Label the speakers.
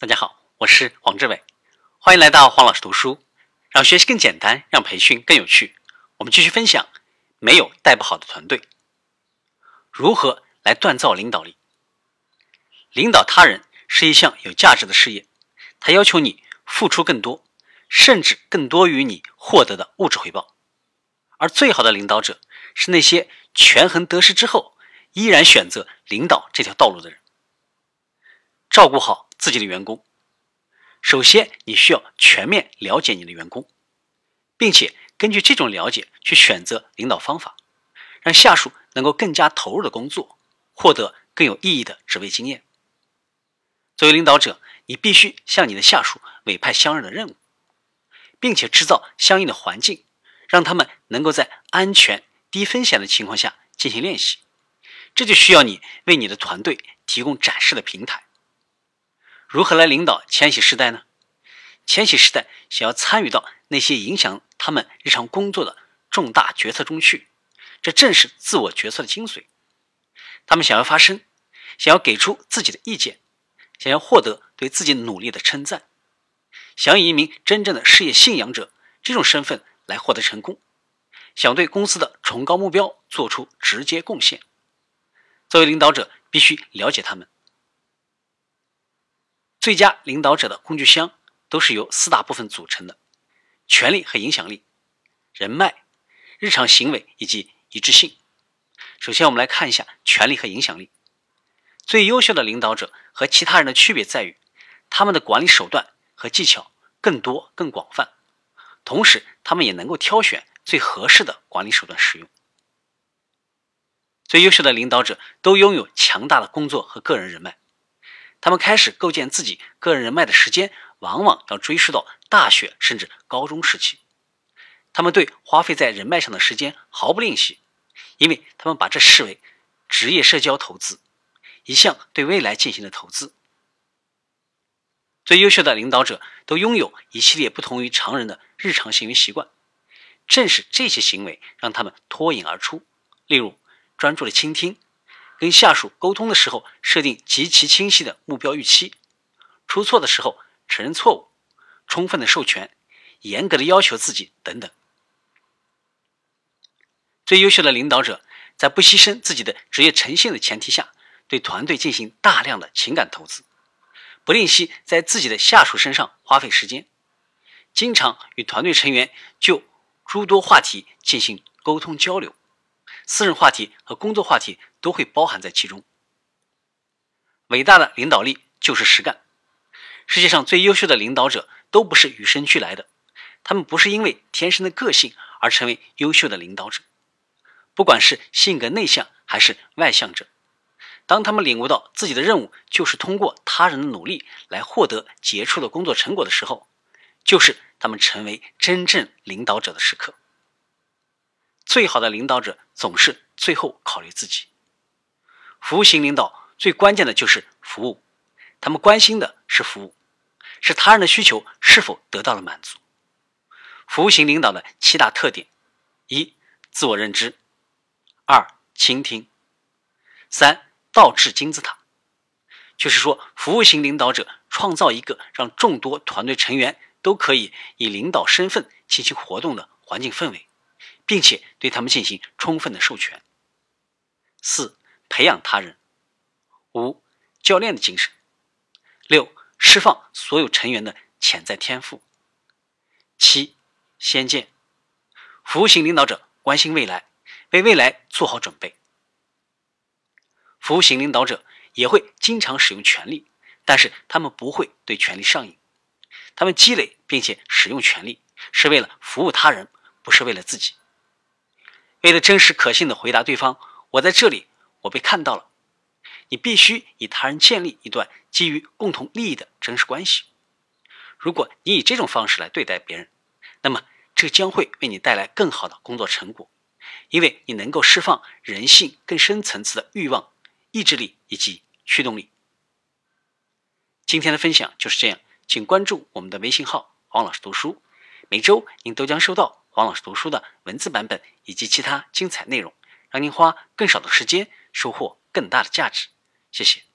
Speaker 1: 大家好，我是黄志伟，欢迎来到黄老师读书，让学习更简单，让培训更有趣。我们继续分享，没有带不好的团队，如何来锻造领导力？领导他人是一项有价值的事业，它要求你付出更多，甚至更多于你获得的物质回报。而最好的领导者是那些权衡得失之后，依然选择领导这条道路的人。照顾好。自己的员工，首先你需要全面了解你的员工，并且根据这种了解去选择领导方法，让下属能够更加投入的工作，获得更有意义的职位经验。作为领导者，你必须向你的下属委派相应的任务，并且制造相应的环境，让他们能够在安全、低风险的情况下进行练习。这就需要你为你的团队提供展示的平台。如何来领导千禧世代呢？千禧世代想要参与到那些影响他们日常工作的重大决策中去，这正是自我决策的精髓。他们想要发声，想要给出自己的意见，想要获得对自己努力的称赞，想以一名真正的事业信仰者这种身份来获得成功，想对公司的崇高目标做出直接贡献。作为领导者，必须了解他们。最佳领导者的工具箱都是由四大部分组成的：权力和影响力、人脉、日常行为以及一致性。首先，我们来看一下权力和影响力。最优秀的领导者和其他人的区别在于，他们的管理手段和技巧更多、更广泛，同时他们也能够挑选最合适的管理手段使用。最优秀的领导者都拥有强大的工作和个人人脉。他们开始构建自己个人人脉的时间，往往要追溯到大学甚至高中时期。他们对花费在人脉上的时间毫不吝惜，因为他们把这视为职业社交投资，一项对未来进行的投资。最优秀的领导者都拥有一系列不同于常人的日常行为习惯，正是这些行为让他们脱颖而出。例如，专注的倾听。跟下属沟通的时候，设定极其清晰的目标预期；出错的时候承认错误；充分的授权，严格的要求自己等等。最优秀的领导者，在不牺牲自己的职业诚信的前提下，对团队进行大量的情感投资，不吝惜在自己的下属身上花费时间，经常与团队成员就诸多话题进行沟通交流。私人话题和工作话题都会包含在其中。伟大的领导力就是实干。世界上最优秀的领导者都不是与生俱来的，他们不是因为天生的个性而成为优秀的领导者。不管是性格内向还是外向者，当他们领悟到自己的任务就是通过他人的努力来获得杰出的工作成果的时候，就是他们成为真正领导者的时刻。最好的领导者总是最后考虑自己。服务型领导最关键的就是服务，他们关心的是服务，是他人的需求是否得到了满足。服务型领导的七大特点：一、自我认知；二、倾听；三、倒置金字塔。就是说，服务型领导者创造一个让众多团队成员都可以以领导身份进行活动的环境氛围。并且对他们进行充分的授权。四、培养他人。五、教练的精神。六、释放所有成员的潜在天赋。七、先见。服务型领导者关心未来，为未来做好准备。服务型领导者也会经常使用权力，但是他们不会对权力上瘾。他们积累并且使用权力，是为了服务他人，不是为了自己。为了真实可信的回答对方，我在这里，我被看到了。你必须与他人建立一段基于共同利益的真实关系。如果你以这种方式来对待别人，那么这将会为你带来更好的工作成果，因为你能够释放人性更深层次的欲望、意志力以及驱动力。今天的分享就是这样，请关注我们的微信号“黄老师读书”，每周您都将收到。王老师读书的文字版本以及其他精彩内容，让您花更少的时间收获更大的价值。谢谢。